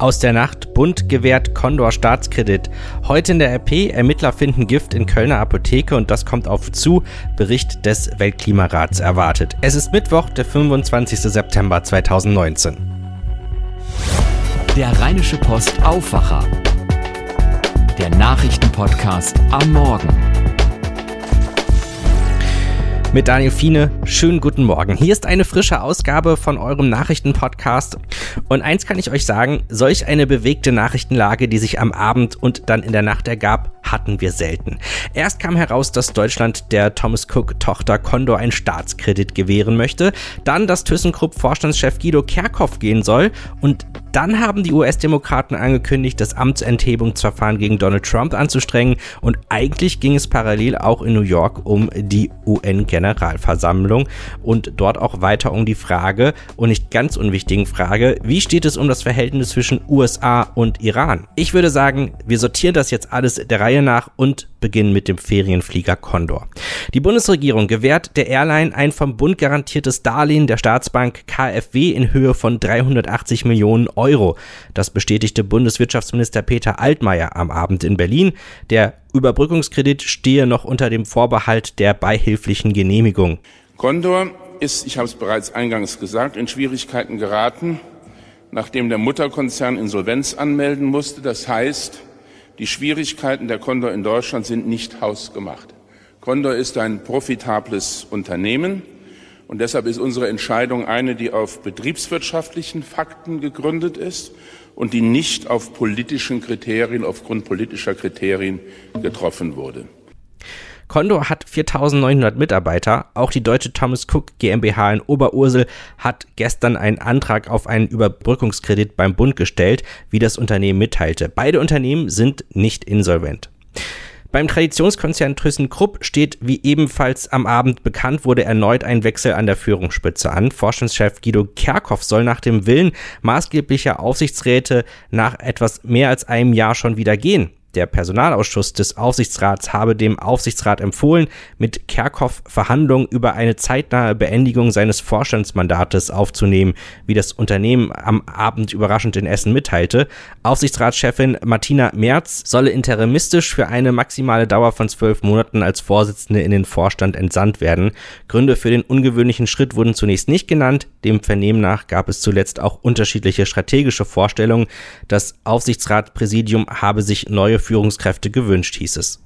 Aus der Nacht, Bund gewährt Condor Staatskredit. Heute in der RP, Ermittler finden Gift in Kölner Apotheke und das kommt auf zu, Bericht des Weltklimarats erwartet. Es ist Mittwoch, der 25. September 2019. Der Rheinische Post Aufwacher. Der Nachrichtenpodcast am Morgen mit Daniel Fiene. Schönen guten Morgen. Hier ist eine frische Ausgabe von eurem Nachrichtenpodcast. Und eins kann ich euch sagen, solch eine bewegte Nachrichtenlage, die sich am Abend und dann in der Nacht ergab, hatten wir selten. Erst kam heraus, dass Deutschland der Thomas Cook-Tochter Condor einen Staatskredit gewähren möchte, dann, dass ThyssenKrupp-Vorstandschef Guido Kerkhoff gehen soll und dann haben die US-Demokraten angekündigt, das Amtsenthebungsverfahren gegen Donald Trump anzustrengen und eigentlich ging es parallel auch in New York um die UN-Generalversammlung und dort auch weiter um die Frage und nicht ganz unwichtigen Frage, wie steht es um das Verhältnis zwischen USA und Iran? Ich würde sagen, wir sortieren das jetzt alles der Reihe nach und beginnen mit dem Ferienflieger Condor. Die Bundesregierung gewährt der Airline ein vom Bund garantiertes Darlehen der Staatsbank KfW in Höhe von 380 Millionen Euro. Das bestätigte Bundeswirtschaftsminister Peter Altmaier am Abend in Berlin. Der Überbrückungskredit stehe noch unter dem Vorbehalt der beihilflichen Genehmigung. Condor ist, ich habe es bereits eingangs gesagt, in Schwierigkeiten geraten, nachdem der Mutterkonzern Insolvenz anmelden musste. Das heißt, die Schwierigkeiten der Condor in Deutschland sind nicht hausgemacht. Condor ist ein profitables Unternehmen und deshalb ist unsere Entscheidung eine, die auf betriebswirtschaftlichen Fakten gegründet ist und die nicht auf politischen Kriterien, aufgrund politischer Kriterien getroffen wurde. Condor hat 4900 Mitarbeiter. Auch die deutsche Thomas Cook GmbH in Oberursel hat gestern einen Antrag auf einen Überbrückungskredit beim Bund gestellt, wie das Unternehmen mitteilte. Beide Unternehmen sind nicht insolvent. Beim Traditionskonzern ThyssenKrupp steht, wie ebenfalls am Abend bekannt wurde, erneut ein Wechsel an der Führungsspitze an. Vorstandschef Guido Kerkhoff soll nach dem Willen maßgeblicher Aufsichtsräte nach etwas mehr als einem Jahr schon wieder gehen. Der Personalausschuss des Aufsichtsrats habe dem Aufsichtsrat empfohlen, mit Kerkhoff Verhandlungen über eine zeitnahe Beendigung seines Vorstandsmandates aufzunehmen, wie das Unternehmen am Abend überraschend in Essen mitteilte. Aufsichtsratschefin Martina Merz solle interimistisch für eine maximale Dauer von zwölf Monaten als Vorsitzende in den Vorstand entsandt werden. Gründe für den ungewöhnlichen Schritt wurden zunächst nicht genannt. Dem Vernehmen nach gab es zuletzt auch unterschiedliche strategische Vorstellungen. Das Aufsichtsratpräsidium habe sich neue Führungskräfte gewünscht, hieß es.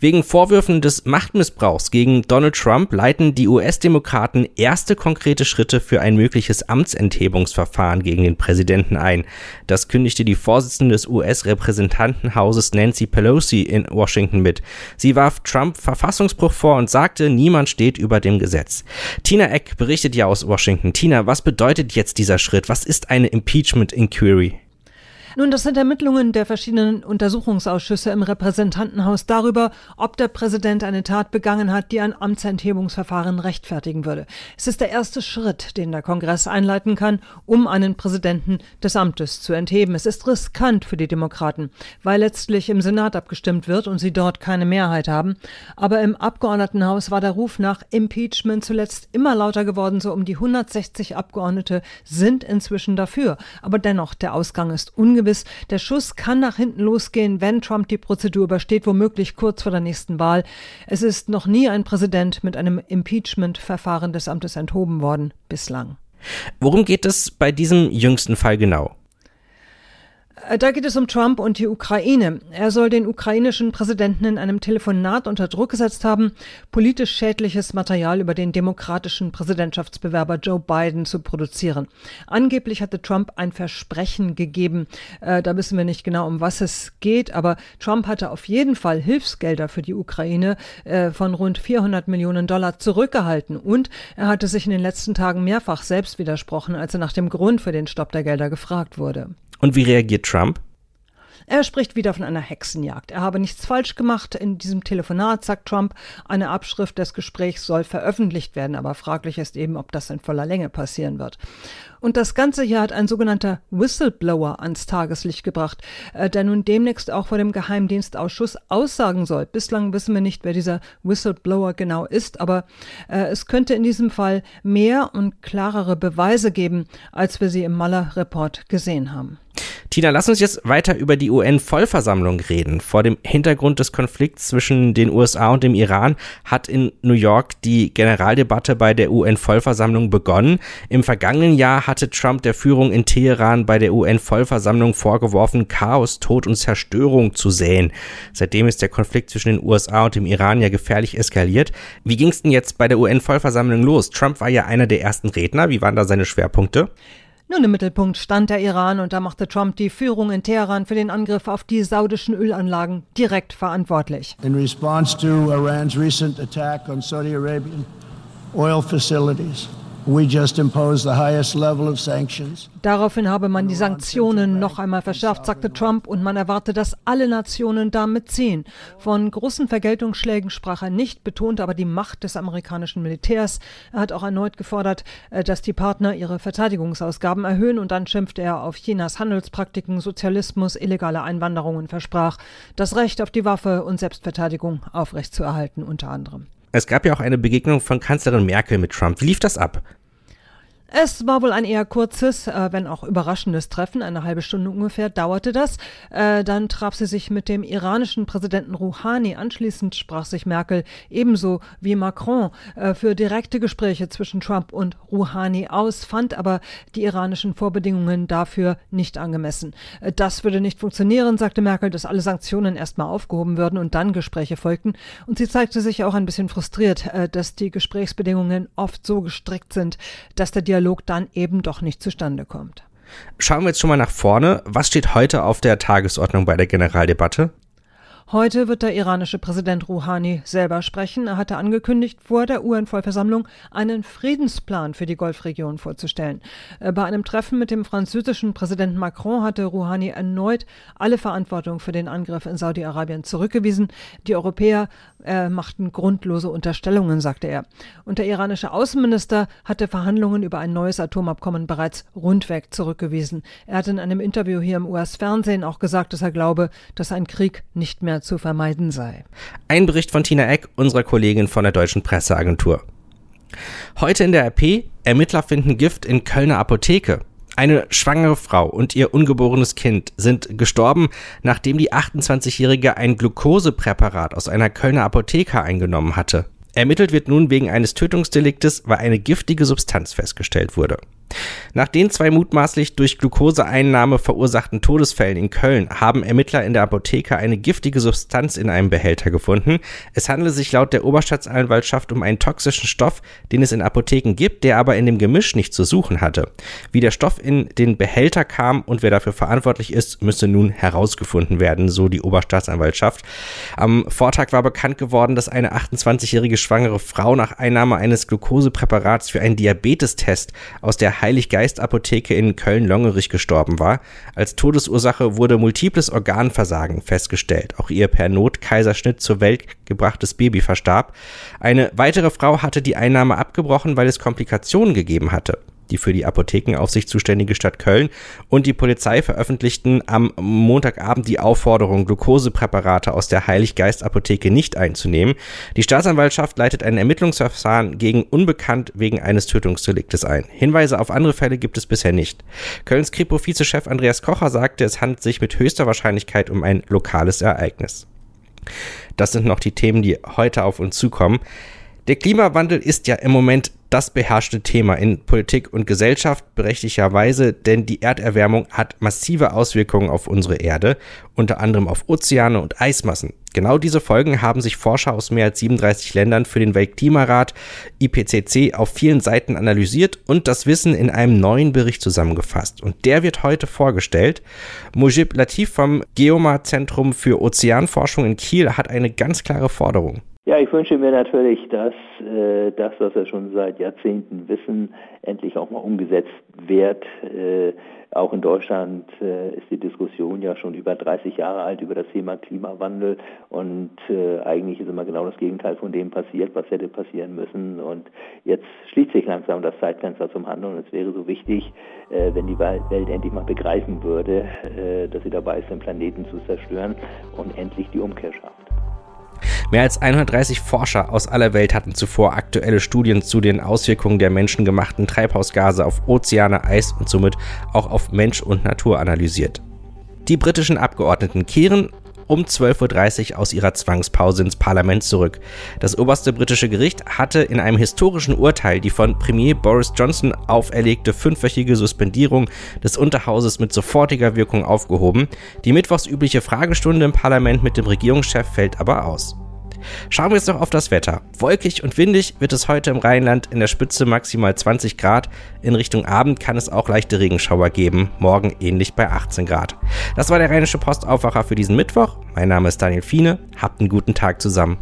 Wegen Vorwürfen des Machtmissbrauchs gegen Donald Trump leiten die US-Demokraten erste konkrete Schritte für ein mögliches Amtsenthebungsverfahren gegen den Präsidenten ein. Das kündigte die Vorsitzende des US-Repräsentantenhauses Nancy Pelosi in Washington mit. Sie warf Trump Verfassungsbruch vor und sagte, niemand steht über dem Gesetz. Tina Eck berichtet ja aus Washington. Tina, was bedeutet jetzt dieser Schritt? Was ist eine Impeachment Inquiry? Nun, das sind Ermittlungen der verschiedenen Untersuchungsausschüsse im Repräsentantenhaus darüber, ob der Präsident eine Tat begangen hat, die ein Amtsenthebungsverfahren rechtfertigen würde. Es ist der erste Schritt, den der Kongress einleiten kann, um einen Präsidenten des Amtes zu entheben. Es ist riskant für die Demokraten, weil letztlich im Senat abgestimmt wird und sie dort keine Mehrheit haben. Aber im Abgeordnetenhaus war der Ruf nach Impeachment zuletzt immer lauter geworden. So um die 160 Abgeordnete sind inzwischen dafür. Aber dennoch, der Ausgang ist ungewiss ungewiss. Der Schuss kann nach hinten losgehen, wenn Trump die Prozedur übersteht, womöglich kurz vor der nächsten Wahl. Es ist noch nie ein Präsident mit einem Impeachment-Verfahren des Amtes enthoben worden, bislang. Worum geht es bei diesem jüngsten Fall genau? Äh, da geht es um Trump und die Ukraine. Er soll den ukrainischen Präsidenten in einem Telefonat unter Druck gesetzt haben, politisch schädliches Material über den demokratischen Präsidentschaftsbewerber Joe Biden zu produzieren. Angeblich hatte Trump ein Versprechen gegeben. Äh, da wissen wir nicht genau, um was es geht, aber Trump hatte auf jeden Fall Hilfsgelder für die Ukraine äh, von rund 400 Millionen Dollar zurückgehalten und er hatte sich in den letzten Tagen mehrfach selbst widersprochen, als er nach dem Grund für den Stopp der Gelder gefragt wurde. Und wie reagiert Trump? Er spricht wieder von einer Hexenjagd. Er habe nichts falsch gemacht. In diesem Telefonat sagt Trump, eine Abschrift des Gesprächs soll veröffentlicht werden, aber fraglich ist eben, ob das in voller Länge passieren wird. Und das Ganze hier hat ein sogenannter Whistleblower ans Tageslicht gebracht, äh, der nun demnächst auch vor dem Geheimdienstausschuss aussagen soll. Bislang wissen wir nicht, wer dieser Whistleblower genau ist, aber äh, es könnte in diesem Fall mehr und klarere Beweise geben, als wir sie im Mueller-Report gesehen haben. Tina, lass uns jetzt weiter über die UN-Vollversammlung reden. Vor dem Hintergrund des Konflikts zwischen den USA und dem Iran hat in New York die Generaldebatte bei der UN-Vollversammlung begonnen. Im vergangenen Jahr hatte Trump der Führung in Teheran bei der UN-Vollversammlung vorgeworfen, Chaos, Tod und Zerstörung zu säen. Seitdem ist der Konflikt zwischen den USA und dem Iran ja gefährlich eskaliert. Wie ging es denn jetzt bei der UN-Vollversammlung los? Trump war ja einer der ersten Redner. Wie waren da seine Schwerpunkte? Nun im Mittelpunkt stand der Iran und da machte Trump die Führung in Teheran für den Angriff auf die saudischen Ölanlagen direkt verantwortlich. In response to Iran's recent attack on Saudi Arabian oil facilities, Daraufhin habe man die Sanktionen noch einmal verschärft, sagte Trump, und man erwarte, dass alle Nationen damit ziehen. Von großen Vergeltungsschlägen sprach er nicht, betonte aber die Macht des amerikanischen Militärs. Er hat auch erneut gefordert, äh, dass die Partner ihre Verteidigungsausgaben erhöhen und dann schimpfte er auf Chinas Handelspraktiken, Sozialismus, illegale Einwanderung und versprach, das Recht auf die Waffe und Selbstverteidigung aufrechtzuerhalten unter anderem. Es gab ja auch eine Begegnung von Kanzlerin Merkel mit Trump. Wie lief das ab? Es war wohl ein eher kurzes, äh, wenn auch überraschendes Treffen. Eine halbe Stunde ungefähr dauerte das. Äh, dann traf sie sich mit dem iranischen Präsidenten Rouhani. Anschließend sprach sich Merkel ebenso wie Macron äh, für direkte Gespräche zwischen Trump und Rouhani aus, fand aber die iranischen Vorbedingungen dafür nicht angemessen. Äh, das würde nicht funktionieren, sagte Merkel, dass alle Sanktionen erstmal aufgehoben würden und dann Gespräche folgten. Und sie zeigte sich auch ein bisschen frustriert, äh, dass die Gesprächsbedingungen oft so gestrickt sind, dass der Dialog Dialog dann eben doch nicht zustande kommt. Schauen wir jetzt schon mal nach vorne. Was steht heute auf der Tagesordnung bei der Generaldebatte? Heute wird der iranische Präsident Rouhani selber sprechen. Er hatte angekündigt, vor der UN-Vollversammlung einen Friedensplan für die Golfregion vorzustellen. Äh, bei einem Treffen mit dem französischen Präsidenten Macron hatte Rouhani erneut alle Verantwortung für den Angriff in Saudi-Arabien zurückgewiesen. Die Europäer äh, machten grundlose Unterstellungen, sagte er. Und der iranische Außenminister hatte Verhandlungen über ein neues Atomabkommen bereits rundweg zurückgewiesen. Er hat in einem Interview hier im US-Fernsehen auch gesagt, dass er glaube, dass ein Krieg nicht mehr zu vermeiden sei. Ein Bericht von Tina Eck, unserer Kollegin von der Deutschen Presseagentur. Heute in der RP, Ermittler finden Gift in Kölner Apotheke. Eine schwangere Frau und ihr ungeborenes Kind sind gestorben, nachdem die 28-Jährige ein Glukosepräparat aus einer Kölner Apotheke eingenommen hatte. Ermittelt wird nun wegen eines Tötungsdeliktes, weil eine giftige Substanz festgestellt wurde. Nach den zwei mutmaßlich durch Glukoseeinnahme verursachten Todesfällen in Köln haben Ermittler in der Apotheke eine giftige Substanz in einem Behälter gefunden. Es handele sich laut der Oberstaatsanwaltschaft um einen toxischen Stoff, den es in Apotheken gibt, der aber in dem Gemisch nicht zu suchen hatte. Wie der Stoff in den Behälter kam und wer dafür verantwortlich ist, müsse nun herausgefunden werden, so die Oberstaatsanwaltschaft. Am Vortag war bekannt geworden, dass eine 28-jährige schwangere Frau nach Einnahme eines Glukosepräparats für einen Diabetestest aus der Heiliggeist-Apotheke in Köln-Longerich gestorben war. Als Todesursache wurde multiples Organversagen festgestellt. Auch ihr per Notkaiserschnitt zur Welt gebrachtes Baby verstarb. Eine weitere Frau hatte die Einnahme abgebrochen, weil es Komplikationen gegeben hatte die für die Apothekenaufsicht zuständige Stadt Köln und die Polizei veröffentlichten am Montagabend die Aufforderung, Glukosepräparate aus der Heiliggeist-Apotheke nicht einzunehmen. Die Staatsanwaltschaft leitet ein Ermittlungsverfahren gegen Unbekannt wegen eines Tötungsdeliktes ein. Hinweise auf andere Fälle gibt es bisher nicht. Kölns Kripo-Vizechef Andreas Kocher sagte, es handelt sich mit höchster Wahrscheinlichkeit um ein lokales Ereignis. Das sind noch die Themen, die heute auf uns zukommen. Der Klimawandel ist ja im Moment das beherrschte Thema in Politik und Gesellschaft berechtigterweise, denn die Erderwärmung hat massive Auswirkungen auf unsere Erde, unter anderem auf Ozeane und Eismassen. Genau diese Folgen haben sich Forscher aus mehr als 37 Ländern für den Weltklimarat IPCC auf vielen Seiten analysiert und das Wissen in einem neuen Bericht zusammengefasst. Und der wird heute vorgestellt. Mujib Latif vom Geomar Zentrum für Ozeanforschung in Kiel hat eine ganz klare Forderung. Ja, ich wünsche mir natürlich, dass äh, das, was wir schon seit Jahrzehnten wissen, endlich auch mal umgesetzt wird. Äh, auch in Deutschland äh, ist die Diskussion ja schon über 30 Jahre alt über das Thema Klimawandel und äh, eigentlich ist immer genau das Gegenteil von dem passiert, was hätte passieren müssen. Und jetzt schließt sich langsam das Zeitfenster zum Handeln es wäre so wichtig, äh, wenn die Welt endlich mal begreifen würde, äh, dass sie dabei ist, den Planeten zu zerstören und endlich die Umkehr schafft. Mehr als 130 Forscher aus aller Welt hatten zuvor aktuelle Studien zu den Auswirkungen der menschengemachten Treibhausgase auf Ozeane, Eis und somit auch auf Mensch und Natur analysiert. Die britischen Abgeordneten kehren um 12.30 Uhr aus ihrer Zwangspause ins Parlament zurück. Das oberste britische Gericht hatte in einem historischen Urteil die von Premier Boris Johnson auferlegte fünfwöchige Suspendierung des Unterhauses mit sofortiger Wirkung aufgehoben. Die mittwochsübliche Fragestunde im Parlament mit dem Regierungschef fällt aber aus. Schauen wir jetzt noch auf das Wetter. Wolkig und windig wird es heute im Rheinland in der Spitze maximal 20 Grad. In Richtung Abend kann es auch leichte Regenschauer geben. Morgen ähnlich bei 18 Grad. Das war der Rheinische Postaufwacher für diesen Mittwoch. Mein Name ist Daniel Fiene. Habt einen guten Tag zusammen.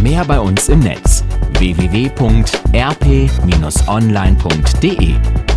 Mehr bei uns im Netz www.rp-online.de